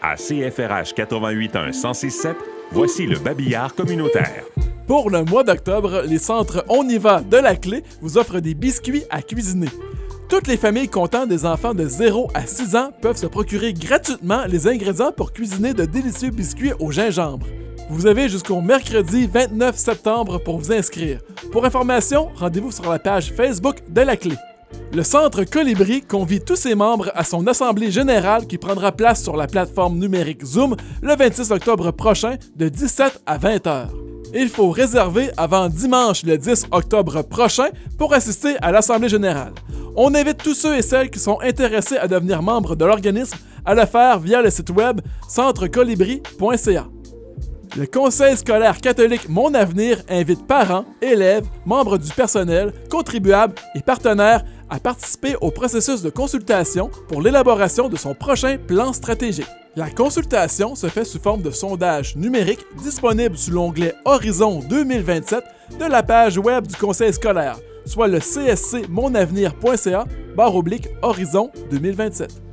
À CFRH 881 1067, voici le babillard communautaire. Pour le mois d'octobre, les centres On y va de la clé vous offrent des biscuits à cuisiner. Toutes les familles comptant des enfants de 0 à 6 ans peuvent se procurer gratuitement les ingrédients pour cuisiner de délicieux biscuits au gingembre. Vous avez jusqu'au mercredi 29 septembre pour vous inscrire. Pour information, rendez-vous sur la page Facebook de la clé. Le Centre Colibri convie tous ses membres à son assemblée générale qui prendra place sur la plateforme numérique Zoom le 26 octobre prochain de 17 à 20 heures. Il faut réserver avant dimanche le 10 octobre prochain pour assister à l'Assemblée générale. On invite tous ceux et celles qui sont intéressés à devenir membres de l'organisme à le faire via le site web centrecolibri.ca. Le Conseil scolaire catholique Mon Avenir invite parents, élèves, membres du personnel, contribuables et partenaires à participer au processus de consultation pour l'élaboration de son prochain plan stratégique. La consultation se fait sous forme de sondage numérique disponible sous l'onglet Horizon 2027 de la page web du conseil scolaire, soit le cscmonavenir.ca barre oblique Horizon 2027.